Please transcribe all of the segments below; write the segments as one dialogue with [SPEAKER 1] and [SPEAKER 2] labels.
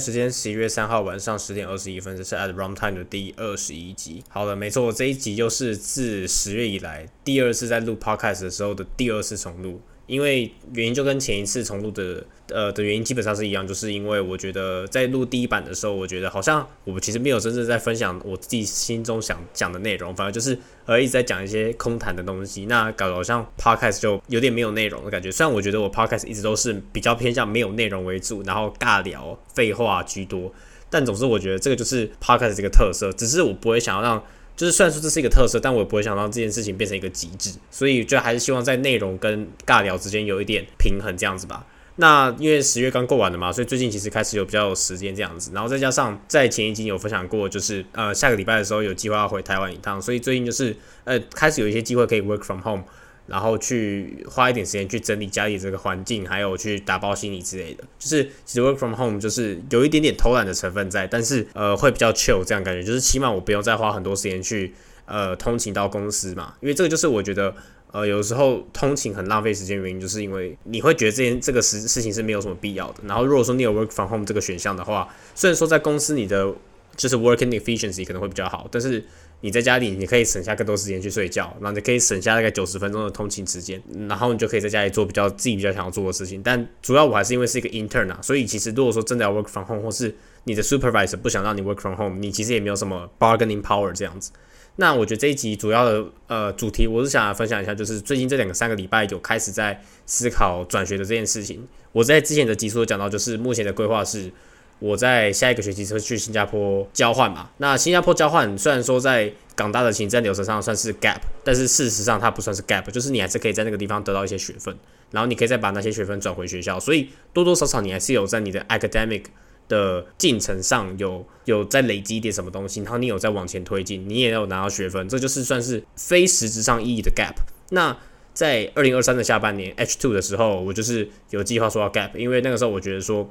[SPEAKER 1] 时间十一月三号晚上十点二十一分，这是 At Runtime 的第二十一集。好了，没错，这一集就是自十月以来第二次在录 Podcast 的时候的第二次重录。因为原因就跟前一次重录的呃的原因基本上是一样，就是因为我觉得在录第一版的时候，我觉得好像我其实没有真正在分享我自己心中想讲的内容，反而就是呃一直在讲一些空谈的东西，那搞得好像 podcast 就有点没有内容的感觉。虽然我觉得我 podcast 一直都是比较偏向没有内容为主，然后尬聊、废话居多，但总之我觉得这个就是 podcast 这个特色，只是我不会想要让。就是虽然说这是一个特色，但我也不会想让这件事情变成一个极致，所以就还是希望在内容跟尬聊之间有一点平衡这样子吧。那因为十月刚过完的嘛，所以最近其实开始有比较有时间这样子，然后再加上在前一集有分享过，就是呃下个礼拜的时候有计划要回台湾一趟，所以最近就是呃开始有一些机会可以 work from home。然后去花一点时间去整理家里这个环境，还有去打包行李之类的。就是其实 work from home 就是有一点点偷懒的成分在，但是呃会比较 chill 这样感觉，就是起码我不用再花很多时间去呃通勤到公司嘛。因为这个就是我觉得呃有时候通勤很浪费时间原因，就是因为你会觉得这件这个事事情是没有什么必要的。然后如果说你有 work from home 这个选项的话，虽然说在公司你的就是 working efficiency 可能会比较好，但是你在家里，你可以省下更多时间去睡觉，然后你可以省下大概九十分钟的通勤时间，然后你就可以在家里做比较自己比较想要做的事情。但主要我还是因为是一个 intern 啊，所以其实如果说真的要 work from home，或是你的 supervisor 不想让你 work from home，你其实也没有什么 bargaining power 这样子。那我觉得这一集主要的呃主题，我是想分享一下，就是最近这两个三个礼拜有开始在思考转学的这件事情。我在之前的集数讲到，就是目前的规划是。我在下一个学期会去新加坡交换嘛？那新加坡交换虽然说在港大的行政流程上算是 gap，但是事实上它不算是 gap，就是你还是可以在那个地方得到一些学分，然后你可以再把那些学分转回学校，所以多多少少你还是有在你的 academic 的进程上有有在累积一点什么东西，然后你有在往前推进，你也有拿到学分，这就是算是非实质上意义的 gap。那在二零二三的下半年 H two 的时候，我就是有计划说要 gap，因为那个时候我觉得说。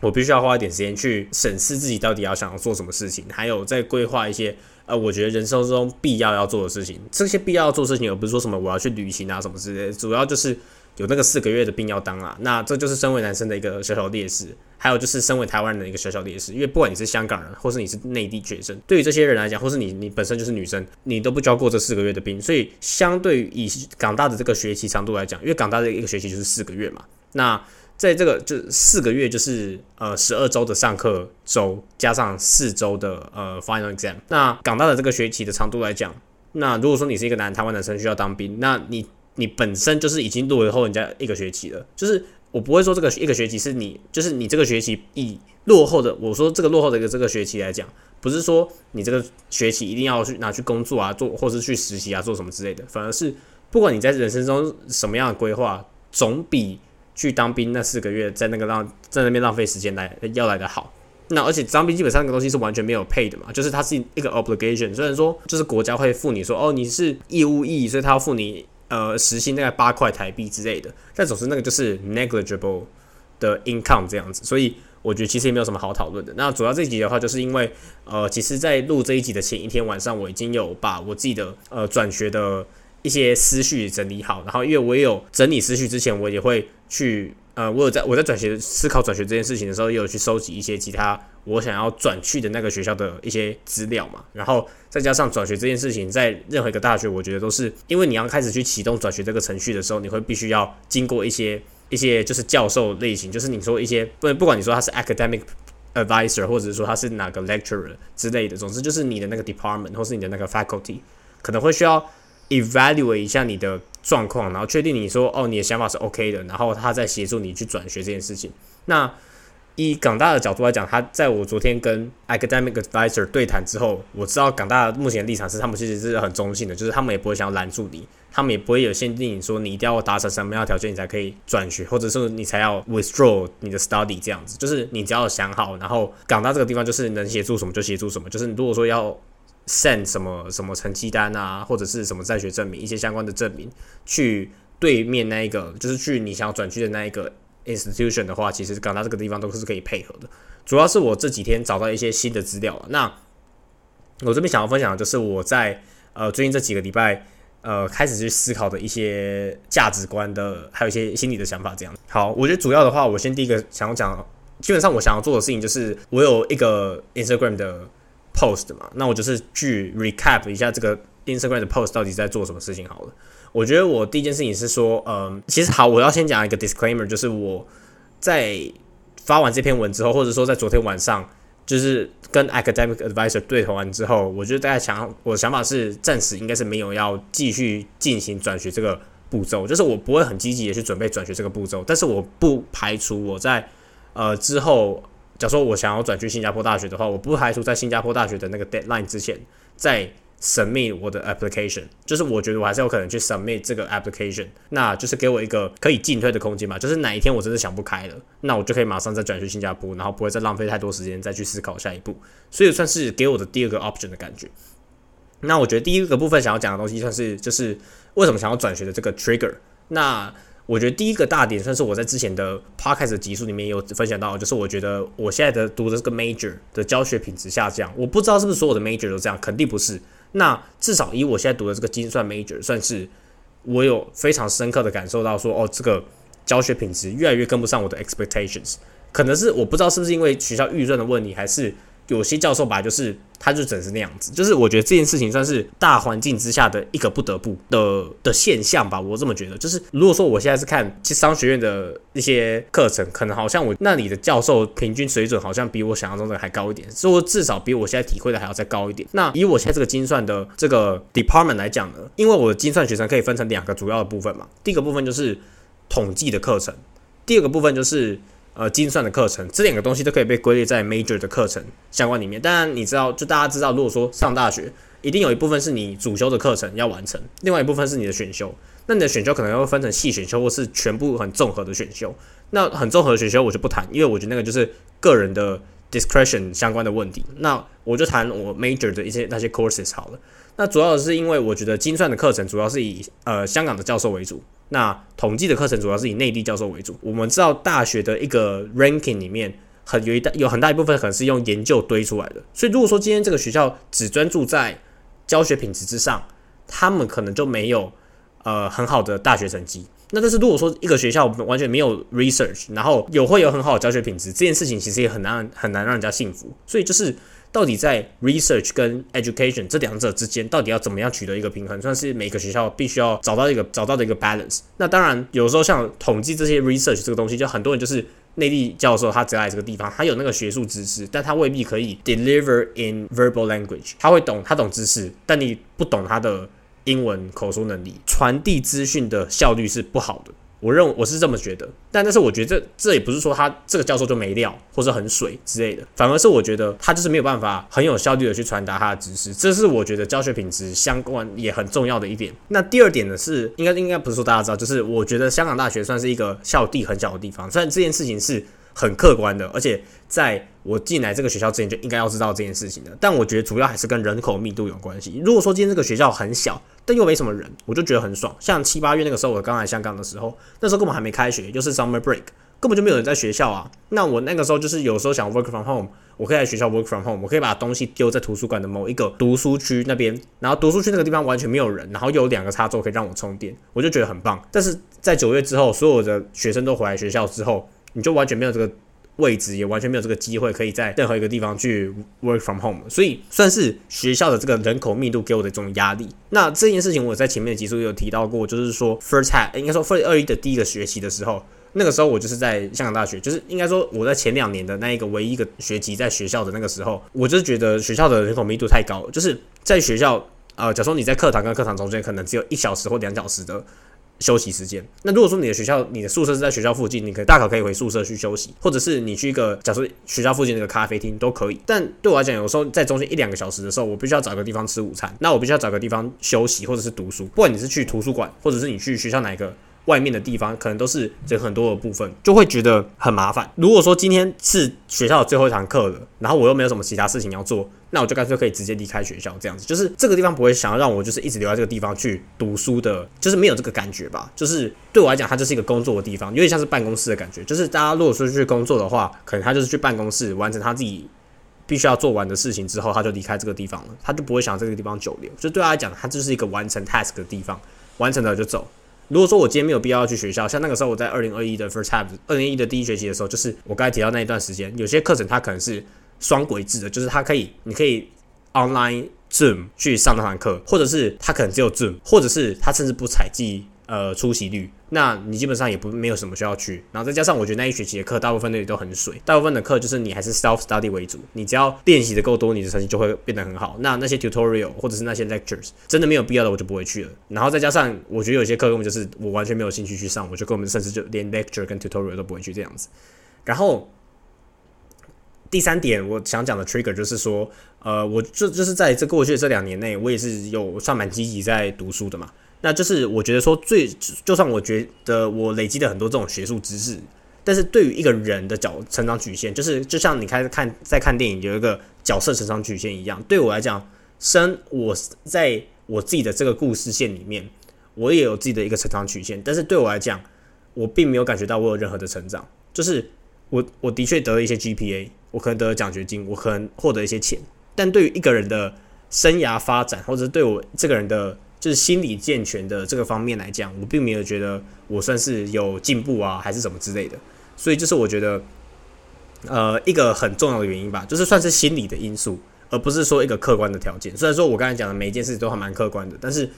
[SPEAKER 1] 我必须要花一点时间去审视自己到底要想要做什么事情，还有在规划一些呃，我觉得人生中必要要做的事情。这些必要要做事情，而不是说什么我要去旅行啊什么之类的，主要就是有那个四个月的病要当啊。那这就是身为男生的一个小小劣势，还有就是身为台湾人的一个小小劣势。因为不管你是香港人，或是你是内地学生，对于这些人来讲，或是你你本身就是女生，你都不交过这四个月的兵，所以相对于以港大的这个学期长度来讲，因为港大的一个学期就是四个月嘛，那。在这个就四个月，就是呃十二周的上课周，加上四周的呃 final exam。那港大的这个学期的长度来讲，那如果说你是一个男台湾男生需要当兵，那你你本身就是已经落后人家一个学期了。就是我不会说这个一个学期是你，就是你这个学期以落后的，我说这个落后的一个这个学期来讲，不是说你这个学期一定要去拿去工作啊，做或是去实习啊，做什么之类的，反而是不管你在人生中什么样的规划，总比。去当兵那四个月，在那个浪在那边浪费时间来要来的好。那而且当兵基本上那个东西是完全没有配的嘛，就是它是一个 obligation。虽然说就是国家会付你说哦你是义务役，所以他要付你呃时薪大概八块台币之类的，但总之那个就是 negligible 的 income 这样子。所以我觉得其实也没有什么好讨论的。那主要这一集的话，就是因为呃其实，在录这一集的前一天晚上，我已经有把我自己的呃转学的。一些思绪整理好，然后因为我有整理思绪之前，我也会去呃，我有在我在转学思考转学这件事情的时候，也有去收集一些其他我想要转去的那个学校的一些资料嘛。然后再加上转学这件事情，在任何一个大学，我觉得都是因为你要开始去启动转学这个程序的时候，你会必须要经过一些一些就是教授类型，就是你说一些不不管你说他是 academic advisor，或者是说他是哪个 lecturer 之类的，总之就是你的那个 department 或是你的那个 faculty 可能会需要。Evaluate 一下你的状况，然后确定你说哦，你的想法是 OK 的，然后他再协助你去转学这件事情。那以港大的角度来讲，他在我昨天跟 academic advisor 对谈之后，我知道港大目前的立场是，他们其实是很中性的，就是他们也不会想要拦住你，他们也不会有限定说你一定要达成什么样的条件你才可以转学，或者是你才要 withdraw 你的 study 这样子，就是你只要想好，然后港大这个地方就是能协助什么就协助什么，就是你如果说要。Send 什么什么成绩单啊，或者是什么在学证明，一些相关的证明，去对面那一个，就是去你想要转去的那一个 institution 的话，其实港大这个地方都是可以配合的。主要是我这几天找到一些新的资料，那我这边想要分享的就是我在呃最近这几个礼拜呃开始去思考的一些价值观的，还有一些心理的想法。这样好，我觉得主要的话，我先第一个想要讲基本上我想要做的事情就是我有一个 Instagram 的 post 嘛，那我就是去 recap 一下这个 Instagram 的 post 到底在做什么事情好了。我觉得我第一件事情是说，嗯，其实好，我要先讲一个 disclaimer，就是我在发完这篇文之后，或者说在昨天晚上，就是跟 academic advisor 对头完之后，我觉得大家想，我的想法是暂时应该是没有要继续进行转学这个步骤，就是我不会很积极的去准备转学这个步骤，但是我不排除我在呃之后，假如说我想要转去新加坡大学的话，我不排除在新加坡大学的那个 deadline 之前再。submit 我的 application，就是我觉得我还是有可能去 submit 这个 application，那就是给我一个可以进退的空间嘛。就是哪一天我真的想不开了，那我就可以马上再转去新加坡，然后不会再浪费太多时间再去思考下一步。所以算是给我的第二个 option 的感觉。那我觉得第一个部分想要讲的东西算是就是为什么想要转学的这个 trigger。那我觉得第一个大点算是我在之前的 podcast 集数里面有分享到，就是我觉得我现在的读的这个 major 的教学品质下降。我不知道是不是所有的 major 都这样，肯定不是。那至少以我现在读的这个精算 major，算是我有非常深刻的感受到说，哦，这个教学品质越来越跟不上我的 expectations，可能是我不知道是不是因为学校预算的问题，还是。有些教授吧，就是他就整是那样子，就是我觉得这件事情算是大环境之下的一个不得不的的现象吧，我这么觉得。就是如果说我现在是看其实商学院的一些课程，可能好像我那里的教授平均水准好像比我想象中的还高一点，说至少比我现在体会的还要再高一点。那以我现在这个精算的这个 department 来讲呢，因为我的精算学生可以分成两个主要的部分嘛，第一个部分就是统计的课程，第二个部分就是。呃，精算的课程，这两个东西都可以被归类在 major 的课程相关里面。当然，你知道，就大家知道，如果说上大学，一定有一部分是你主修的课程要完成，另外一部分是你的选修。那你的选修可能要分成细选修，或是全部很综合的选修。那很综合的选修我就不谈，因为我觉得那个就是个人的 discretion 相关的问题。那我就谈我 major 的一些那些 courses 好了。那主要是因为我觉得精算的课程主要是以呃香港的教授为主。那统计的课程主要是以内地教授为主。我们知道大学的一个 ranking 里面，很有一大有很大一部分可能是用研究堆出来的。所以如果说今天这个学校只专注在教学品质之上，他们可能就没有呃很好的大学成绩。那但是如果说一个学校完全没有 research，然后有会有很好的教学品质，这件事情其实也很难很难让人家信服。所以就是。到底在 research 跟 education 这两者之间，到底要怎么样取得一个平衡，算是每个学校必须要找到一个找到的一个 balance。那当然，有时候像统计这些 research 这个东西，就很多人就是内地教授，他只来这个地方，他有那个学术知识，但他未必可以 deliver in verbal language。他会懂，他懂知识，但你不懂他的英文口述能力，传递资讯的效率是不好的。我认为我是这么觉得，但但是我觉得这这也不是说他这个教授就没料或者很水之类的，反而是我觉得他就是没有办法很有效率的去传达他的知识，这是我觉得教学品质相关也很重要的一点。那第二点呢是应该应该不是说大家知道，就是我觉得香港大学算是一个校地很小的地方，虽然这件事情是很客观的，而且在我进来这个学校之前就应该要知道这件事情的，但我觉得主要还是跟人口密度有关系。如果说今天这个学校很小。但又没什么人，我就觉得很爽。像七八月那个时候，我刚来香港的时候，那时候根本还没开学，就是 summer break，根本就没有人在学校啊。那我那个时候就是有时候想 work from home，我可以在学校 work from home，我可以把东西丢在图书馆的某一个读书区那边，然后读书区那个地方完全没有人，然后有两个插座可以让我充电，我就觉得很棒。但是在九月之后，所有的学生都回来学校之后，你就完全没有这个。位置也完全没有这个机会，可以在任何一个地方去 work from home，所以算是学校的这个人口密度给我的一种压力。那这件事情我在前面的集数有提到过，就是说 first half 应该说 first 二一的第一个学期的时候，那个时候我就是在香港大学，就是应该说我在前两年的那一个唯一一个学期在学校的那个时候，我就觉得学校的人口密度太高，就是在学校呃，假如说你在课堂跟课堂中间可能只有一小时或两小时的。休息时间。那如果说你的学校、你的宿舍是在学校附近，你可以大可可以回宿舍去休息，或者是你去一个，假设学校附近那个咖啡厅都可以。但对我来讲，有时候在中间一两个小时的时候，我必须要找个地方吃午餐，那我必须要找个地方休息，或者是读书。不管你是去图书馆，或者是你去学校哪一个。外面的地方可能都是人很多的部分，就会觉得很麻烦。如果说今天是学校的最后一堂课了，然后我又没有什么其他事情要做，那我就干脆可以直接离开学校，这样子就是这个地方不会想要让我就是一直留在这个地方去读书的，就是没有这个感觉吧。就是对我来讲，它就是一个工作的地方，有点像是办公室的感觉。就是大家如果说去工作的话，可能他就是去办公室完成他自己必须要做完的事情之后，他就离开这个地方了，他就不会想这个地方久留。就对他来讲，他就是一个完成 task 的地方，完成了就走。如果说我今天没有必要要去学校，像那个时候我在二零二一的 first half，二零一的第一学期的时候，就是我刚才提到那一段时间，有些课程它可能是双轨制的，就是它可以，你可以 online Zoom 去上那堂课，或者是它可能只有 Zoom，或者是它甚至不采集呃出席率。那你基本上也不没有什么需要去，然后再加上我觉得那一学期的课大部分那里都很水，大部分的课就是你还是 self study 为主，你只要练习的够多，你的成绩就会变得很好。那那些 tutorial 或者是那些 lectures 真的没有必要的，我就不会去了。然后再加上我觉得有些课根本就是我完全没有兴趣去上，我就根本甚至就连 lecture 跟 tutorial 都不会去这样子。然后第三点我想讲的 trigger 就是说，呃，我就就是在这过去的这两年内，我也是有算蛮积极在读书的嘛。那就是我觉得说最，就算我觉得我累积了很多这种学术知识，但是对于一个人的角成长曲线，就是就像你开始看在看电影有一个角色成长曲线一样，对我来讲，生我在我自己的这个故事线里面，我也有自己的一个成长曲线，但是对我来讲，我并没有感觉到我有任何的成长，就是我我的确得了一些 GPA，我可能得了奖学金，我可能获得一些钱，但对于一个人的生涯发展，或者对我这个人的。就是心理健全的这个方面来讲，我并没有觉得我算是有进步啊，还是什么之类的。所以就是我觉得，呃，一个很重要的原因吧，就是算是心理的因素，而不是说一个客观的条件。虽然说我刚才讲的每一件事情都还蛮客观的，但是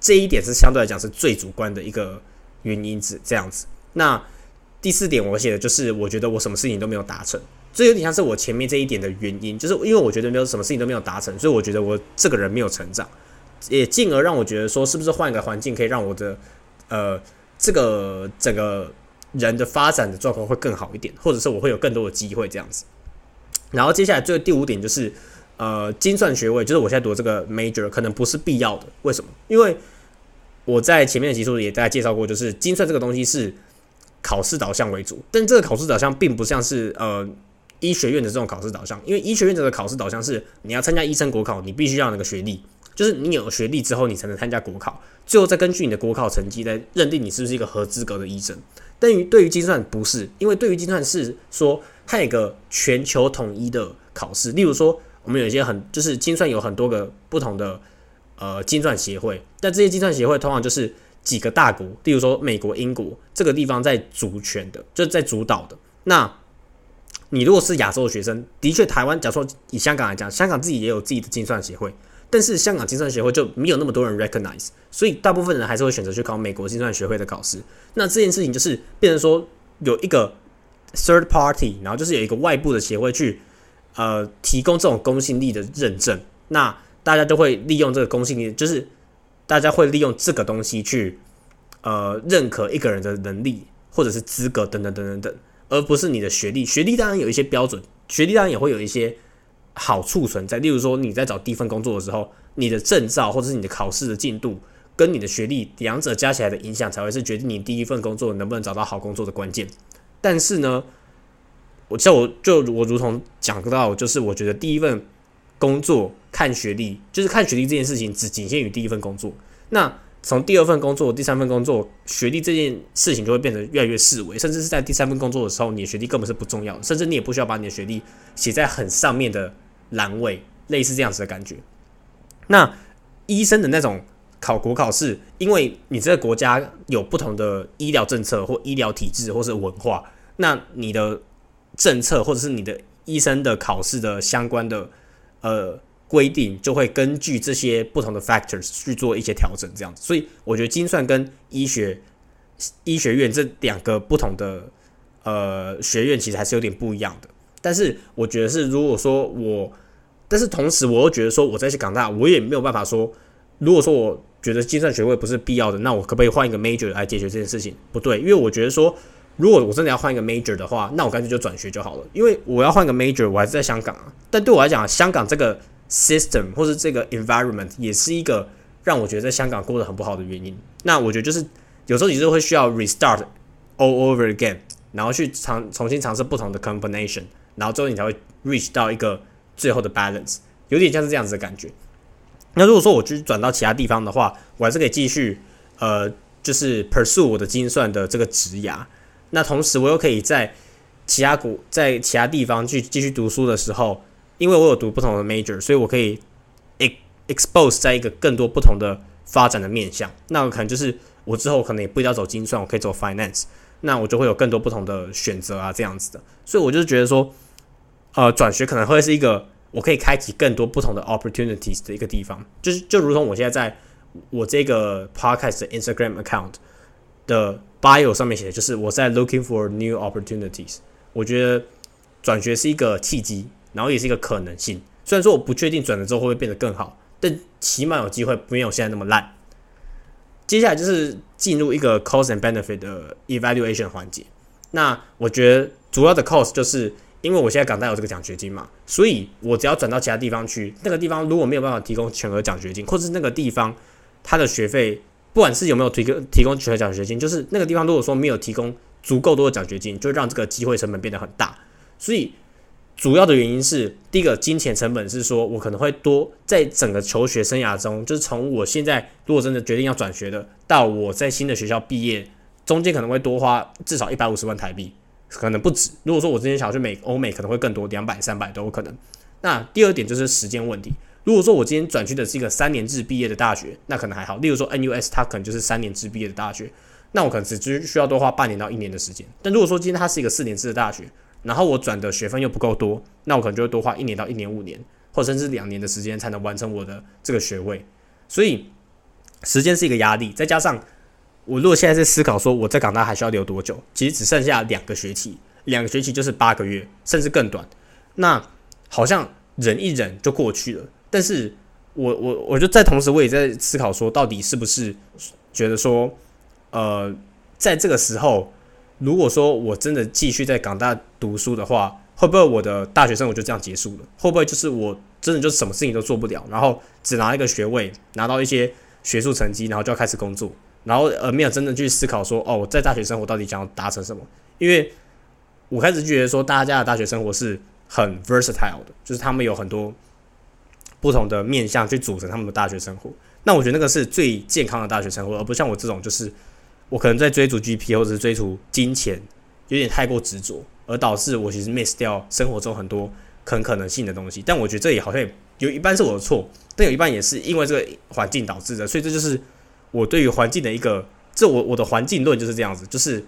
[SPEAKER 1] 这一点是相对来讲是最主观的一个原因子这样子。那第四点我写的就是，我觉得我什么事情都没有达成，这有点像是我前面这一点的原因，就是因为我觉得没有什么事情都没有达成，所以我觉得我这个人没有成长。也进而让我觉得说，是不是换一个环境可以让我的呃这个整个人的发展的状况会更好一点，或者是我会有更多的机会这样子。然后接下来最后第五点就是呃精算学位，就是我现在读这个 major 可能不是必要的。为什么？因为我在前面的集数也大概介绍过，就是精算这个东西是考试导向为主，但这个考试导向并不像是呃医学院的这种考试导向，因为医学院的考试导向是你要参加医生国考，你必须要那个学历。就是你有学历之后，你才能参加国考，最后再根据你的国考成绩来认定你是不是一个合资格的医生。但于对于精算不是，因为对于精算是说它有一个全球统一的考试。例如说，我们有一些很就是精算有很多个不同的呃精算协会，但这些精算协会通常就是几个大国，例如说美国、英国这个地方在主权的，就是在主导的。那你如果是亚洲的学生，的确台湾，假如说以香港来讲，香港自己也有自己的精算协会。但是香港精算协会就没有那么多人 recognize，所以大部分人还是会选择去考美国精算学会的考试。那这件事情就是变成说有一个 third party，然后就是有一个外部的协会去呃提供这种公信力的认证。那大家都会利用这个公信力，就是大家会利用这个东西去呃认可一个人的能力或者是资格等等等等等，而不是你的学历。学历当然有一些标准，学历当然也会有一些。好处存在，例如说你在找第一份工作的时候，你的证照或者是你的考试的进度跟你的学历两者加起来的影响，才会是决定你第一份工作能不能找到好工作的关键。但是呢，我像我就我如同讲到，就是我觉得第一份工作看学历，就是看学历这件事情只仅限于第一份工作。那从第二份工作、第三份工作，学历这件事情就会变得越来越视为，甚至是在第三份工作的时候，你的学历根本是不重要的，甚至你也不需要把你的学历写在很上面的。阑尾，类似这样子的感觉。那医生的那种考国考试，因为你这个国家有不同的医疗政策或医疗体制或是文化，那你的政策或者是你的医生的考试的相关的呃规定，就会根据这些不同的 factors 去做一些调整，这样子。所以我觉得精算跟医学医学院这两个不同的呃学院，其实还是有点不一样的。但是我觉得是，如果说我，但是同时我又觉得说，我在去港大，我也没有办法说，如果说我觉得计算学位不是必要的，那我可不可以换一个 major 来解决这件事情？不对，因为我觉得说，如果我真的要换一个 major 的话，那我干脆就转学就好了。因为我要换个 major，我还是在香港啊。但对我来讲，香港这个 system 或是这个 environment 也是一个让我觉得在香港过得很不好的原因。那我觉得就是有时候你就会需要 restart all over again，然后去尝重新尝试不同的 combination。然后最后你才会 reach 到一个最后的 balance，有点像是这样子的感觉。那如果说我去转到其他地方的话，我还是可以继续呃，就是 pursue 我的精算的这个职涯。那同时我又可以在其他国在其他地方去继续读书的时候，因为我有读不同的 major，所以我可以 expose 在一个更多不同的发展的面向。那可能就是我之后可能也不一定要走精算，我可以走 finance，那我就会有更多不同的选择啊，这样子的。所以我就觉得说，呃，转学可能会是一个我可以开启更多不同的 opportunities 的一个地方。就是就如同我现在在我这个 podcast 的 Instagram account 的 bio 上面写的，就是我在 looking for new opportunities。我觉得转学是一个契机，然后也是一个可能性。虽然说我不确定转了之后会不会变得更好，但起码有机会没有现在那么烂。接下来就是进入一个 cost and benefit 的 evaluation 环节。那我觉得主要的 cost 就是因为我现在港大有这个奖学金嘛，所以我只要转到其他地方去，那个地方如果没有办法提供全额奖学金，或是那个地方他的学费，不管是有没有提供提供全额奖学金，就是那个地方如果说没有提供足够多的奖学金，就让这个机会成本变得很大。所以主要的原因是，第一个金钱成本是说，我可能会多在整个求学生涯中，就是从我现在如果真的决定要转学的，到我在新的学校毕业，中间可能会多花至少一百五十万台币，可能不止。如果说我之前想要去美欧美，可能会更多，两百、三百都有可能。那第二点就是时间问题。如果说我今天转去的是一个三年制毕业的大学，那可能还好。例如说 NUS，它可能就是三年制毕业的大学，那我可能只需需要多花半年到一年的时间。但如果说今天它是一个四年制的大学，然后我转的学分又不够多，那我可能就会多花一年到一年五年，或甚至两年的时间才能完成我的这个学位。所以时间是一个压力，再加上我如果现在在思考说我在港大还需要留多久，其实只剩下两个学期，两个学期就是八个月，甚至更短。那好像忍一忍就过去了。但是我我我就在同时我也在思考说，到底是不是觉得说，呃，在这个时候。如果说我真的继续在港大读书的话，会不会我的大学生活就这样结束了？会不会就是我真的就什么事情都做不了，然后只拿一个学位，拿到一些学术成绩，然后就要开始工作，然后呃没有真的去思考说，哦，我在大学生活到底想要达成什么？因为我开始觉得说，大家的大学生活是很 versatile 的，就是他们有很多不同的面向去组成他们的大学生活。那我觉得那个是最健康的大学生活，而不像我这种就是。我可能在追逐 GP 或者是追逐金钱，有点太过执着，而导致我其实 miss 掉生活中很多很可能性的东西。但我觉得这也好像有一半是我的错，但有一半也是因为这个环境导致的。所以这就是我对于环境的一个，这我我的环境论就是这样子，就是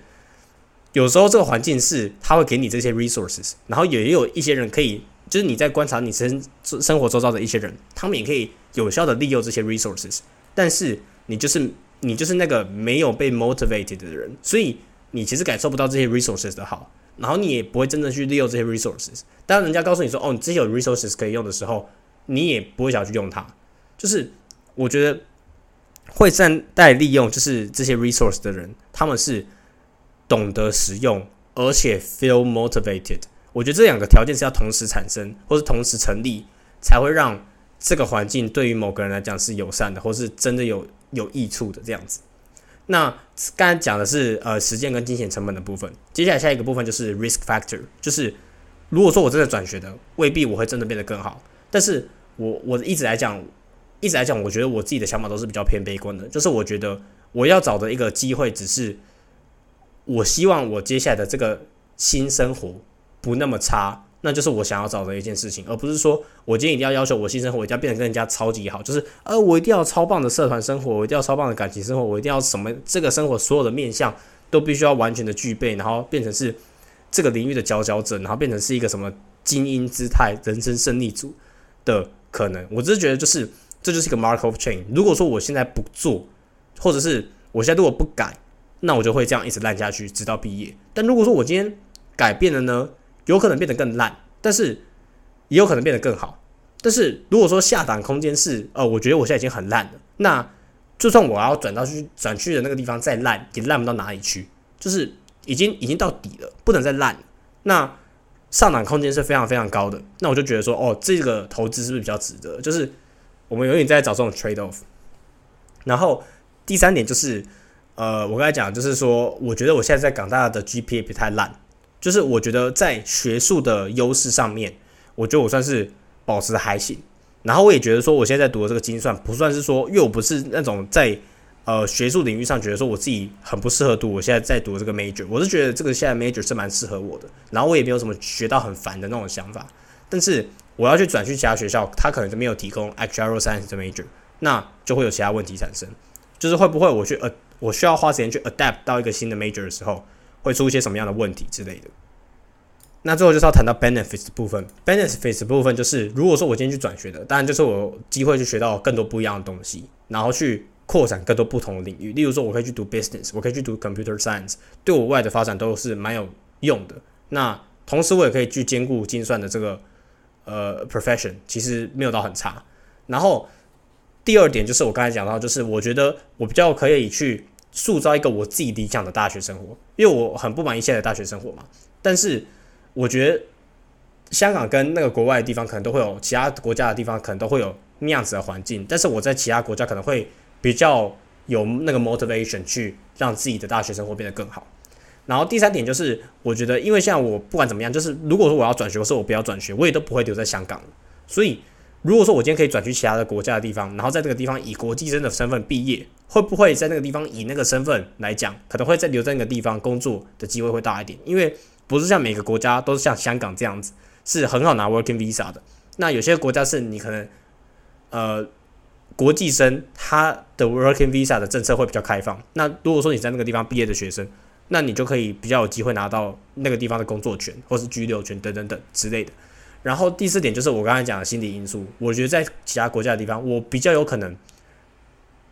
[SPEAKER 1] 有时候这个环境是它会给你这些 resources，然后也有一些人可以，就是你在观察你生生活周遭的一些人，他们也可以有效的利用这些 resources，但是你就是。你就是那个没有被 motivated 的人，所以你其实感受不到这些 resources 的好，然后你也不会真正去利用这些 resources。当人家告诉你说，哦，你这些有 resources 可以用的时候，你也不会想去用它。就是我觉得会善待利用，就是这些 resource 的人，他们是懂得使用，而且 feel motivated。我觉得这两个条件是要同时产生，或是同时成立，才会让这个环境对于某个人来讲是友善的，或是真的有。有益处的这样子，那刚才讲的是呃时间跟金钱成本的部分，接下来下一个部分就是 risk factor，就是如果说我真的转学的，未必我会真的变得更好，但是我我一直来讲，一直来讲，我觉得我自己的想法都是比较偏悲观的，就是我觉得我要找的一个机会，只是我希望我接下来的这个新生活不那么差。那就是我想要找的一件事情，而不是说我今天一定要要求我新生活我一定要变得跟人家超级好，就是呃我一定要超棒的社团生活，我一定要超棒的感情生活，我一定要什么这个生活所有的面向都必须要完全的具备，然后变成是这个领域的佼佼者，然后变成是一个什么精英姿态、人生胜利组的可能。我只是觉得就是这就是一个 mark of chain。如果说我现在不做，或者是我现在如果不改，那我就会这样一直烂下去，直到毕业。但如果说我今天改变了呢？有可能变得更烂，但是也有可能变得更好。但是如果说下档空间是，呃，我觉得我现在已经很烂了，那就算我要转到去转去的那个地方再烂，也烂不到哪里去，就是已经已经到底了，不能再烂。那上档空间是非常非常高的，那我就觉得说，哦，这个投资是不是比较值得？就是我们永远在找这种 trade off。然后第三点就是，呃，我刚才讲就是说，我觉得我现在在港大的 GPA 不太烂。就是我觉得在学术的优势上面，我觉得我算是保持还行。然后我也觉得说，我现在在读的这个精算不算是说，因为我不是那种在呃学术领域上觉得说我自己很不适合读。我现在在读这个 major，我是觉得这个现在 major 是蛮适合我的。然后我也没有什么学到很烦的那种想法。但是我要去转去其他学校，他可能就没有提供 actuarial science major，那就会有其他问题产生。就是会不会我去呃我需要花时间去 adapt 到一个新的 major 的时候，会出一些什么样的问题之类的。那最后就是要谈到 benefits 部分，benefits 部分就是如果说我今天去转学的，当然就是我机会去学到更多不一样的东西，然后去扩展更多不同的领域。例如说，我可以去读 business，我可以去读 computer science，对我未来的发展都是蛮有用的。那同时我也可以去兼顾精算的这个呃 profession，其实没有到很差。然后第二点就是我刚才讲到，就是我觉得我比较可以去塑造一个我自己理想的大学生活，因为我很不满意现在的大学生活嘛，但是。我觉得香港跟那个国外的地方可能都会有其他国家的地方可能都会有那样子的环境，但是我在其他国家可能会比较有那个 motivation 去让自己的大学生活变得更好。然后第三点就是，我觉得因为像我不管怎么样，就是如果说我要转学，或是我不要转学，我也都不会留在香港。所以如果说我今天可以转去其他的国家的地方，然后在这个地方以国际生的身份毕业，会不会在那个地方以那个身份来讲，可能会在留在那个地方工作的机会会大一点？因为不是像每个国家都是像香港这样子，是很好拿 working visa 的。那有些国家是你可能，呃，国际生他的 working visa 的政策会比较开放。那如果说你在那个地方毕业的学生，那你就可以比较有机会拿到那个地方的工作权，或是居留权等等等之类的。然后第四点就是我刚才讲的心理因素，我觉得在其他国家的地方，我比较有可能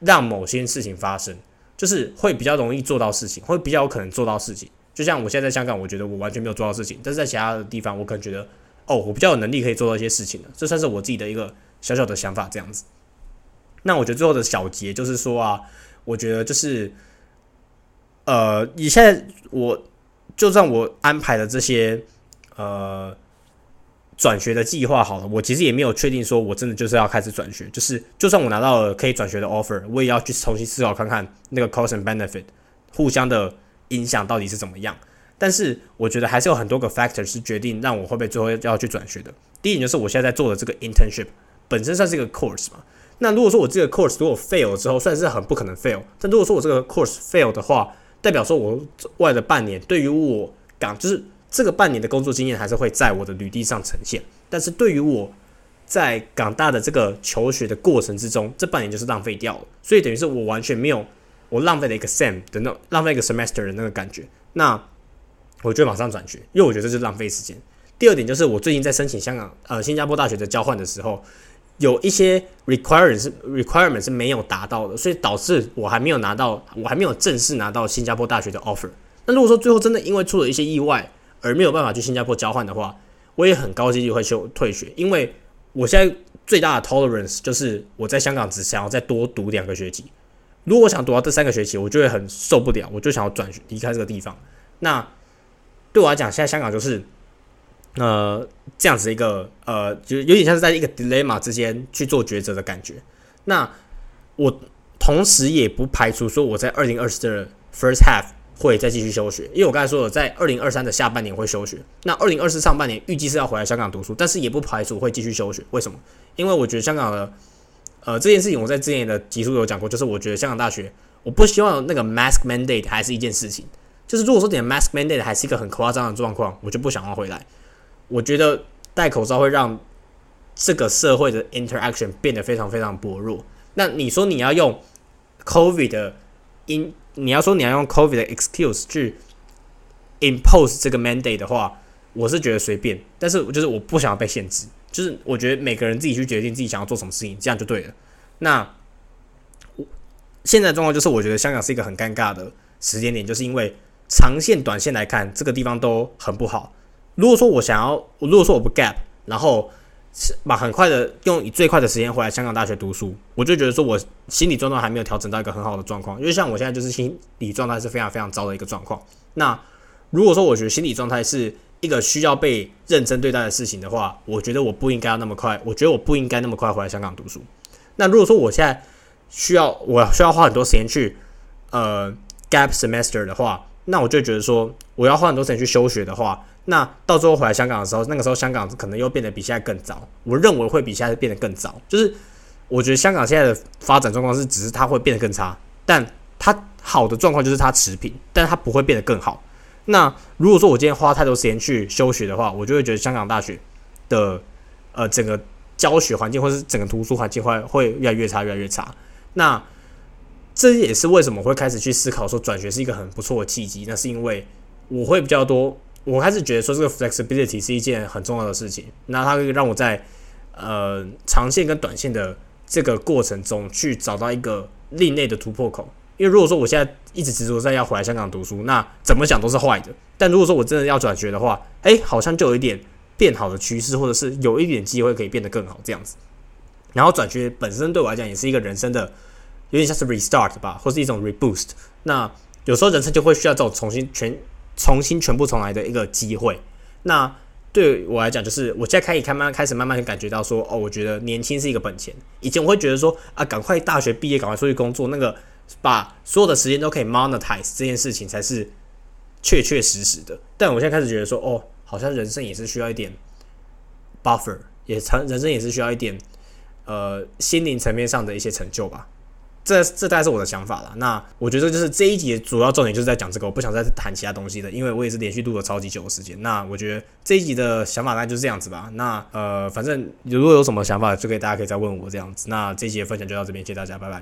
[SPEAKER 1] 让某些事情发生，就是会比较容易做到事情，会比较有可能做到事情。就像我现在在香港，我觉得我完全没有做到事情，但是在其他的地方，我可能觉得，哦，我比较有能力可以做到一些事情的，这算是我自己的一个小小的想法，这样子。那我觉得最后的小结就是说啊，我觉得就是，呃，你现在我就算我安排了这些呃转学的计划好了，我其实也没有确定说我真的就是要开始转学，就是就算我拿到了可以转学的 offer，我也要去重新思考看看那个 cost 和 benefit 互相的。影响到底是怎么样？但是我觉得还是有很多个 factor 是决定让我会不会最后要去转学的。第一点就是我现在在做的这个 internship 本身算是一个 course 嘛。那如果说我这个 course 如果 fail 之后，算是很不可能 fail。但如果说我这个 course fail 的话，代表说我未来的半年对于我港就是这个半年的工作经验还是会在我的履历上呈现。但是对于我在港大的这个求学的过程之中，这半年就是浪费掉了。所以等于是我完全没有。我浪费了一个 sem 的那浪费一个 semester 的那个感觉，那我就马上转学，因为我觉得这是浪费时间。第二点就是我最近在申请香港呃新加坡大学的交换的时候，有一些 requirement 是 requirement 是没有达到的，所以导致我还没有拿到，我还没有正式拿到新加坡大学的 offer。那如果说最后真的因为出了一些意外而没有办法去新加坡交换的话，我也很高几率会休退学，因为我现在最大的 tolerance 就是我在香港只想要再多读两个学期。如果我想读到这三个学期，我就会很受不了，我就想要转离开这个地方。那对我来讲，现在香港就是呃这样子一个呃，就有点像是在一个 dilemma 之间去做抉择的感觉。那我同时也不排除说我在二零二四的 first half 会再继续休学，因为我刚才说了，在二零二三的下半年会休学。那二零二四上半年预计是要回来香港读书，但是也不排除会继续休学。为什么？因为我觉得香港的。呃，这件事情我在之前的集数有讲过，就是我觉得香港大学，我不希望那个 mask mandate 还是一件事情。就是如果说点 mask mandate 还是一个很夸张的状况，我就不想要回来。我觉得戴口罩会让这个社会的 interaction 变得非常非常薄弱。那你说你要用 covid 的 in，你要说你要用 covid 的 excuse 去 impose 这个 mandate 的话，我是觉得随便。但是就是我不想要被限制。就是我觉得每个人自己去决定自己想要做什么事情，这样就对了。那现在状况就是，我觉得香港是一个很尴尬的时间点，就是因为长线、短线来看，这个地方都很不好。如果说我想要，如果说我不 gap，然后把很快的用以最快的时间回来香港大学读书，我就觉得说我心理状态还没有调整到一个很好的状况。因为像我现在就是心理状态是非常非常糟的一个状况。那如果说我觉得心理状态是，一个需要被认真对待的事情的话，我觉得我不应该要那么快。我觉得我不应该那么快回来香港读书。那如果说我现在需要，我需要花很多时间去呃 gap semester 的话，那我就觉得说我要花很多时间去休学的话，那到最后回来香港的时候，那个时候香港可能又变得比现在更糟。我认为会比现在变得更糟。就是我觉得香港现在的发展状况是，只是它会变得更差，但它好的状况就是它持平，但是它不会变得更好。那如果说我今天花太多时间去休学的话，我就会觉得香港大学的呃整个教学环境或是整个图书环境会会越来越差，越来越差。那这也是为什么会开始去思考说转学是一个很不错的契机。那是因为我会比较多，我开始觉得说这个 flexibility 是一件很重要的事情。那它可以让我在呃长线跟短线的这个过程中去找到一个另类的突破口。因为如果说我现在一直执着在要回来香港读书，那怎么讲都是坏的。但如果说我真的要转学的话，诶，好像就有一点变好的趋势，或者是有一点机会可以变得更好这样子。然后转学本身对我来讲也是一个人生的有点像是 restart 吧，或是一种 reboost。那有时候人生就会需要这种重新全重新全部重来的一个机会。那对我来讲，就是我现在可以慢慢开始慢慢感觉到说，哦，我觉得年轻是一个本钱。以前我会觉得说，啊，赶快大学毕业，赶快出去工作，那个。把所有的时间都可以 monetize 这件事情才是确确实实的。但我现在开始觉得说，哦，好像人生也是需要一点 buffer，也成人生也是需要一点呃心灵层面上的一些成就吧。这这大概是我的想法了。那我觉得就是这一集主要重点就是在讲这个，我不想再谈其他东西的，因为我也是连续录了超级久的时间。那我觉得这一集的想法大概就是这样子吧。那呃，反正如果有什么想法，就可以大家可以再问我这样子。那这一集的分享就到这边，谢谢大家，拜拜。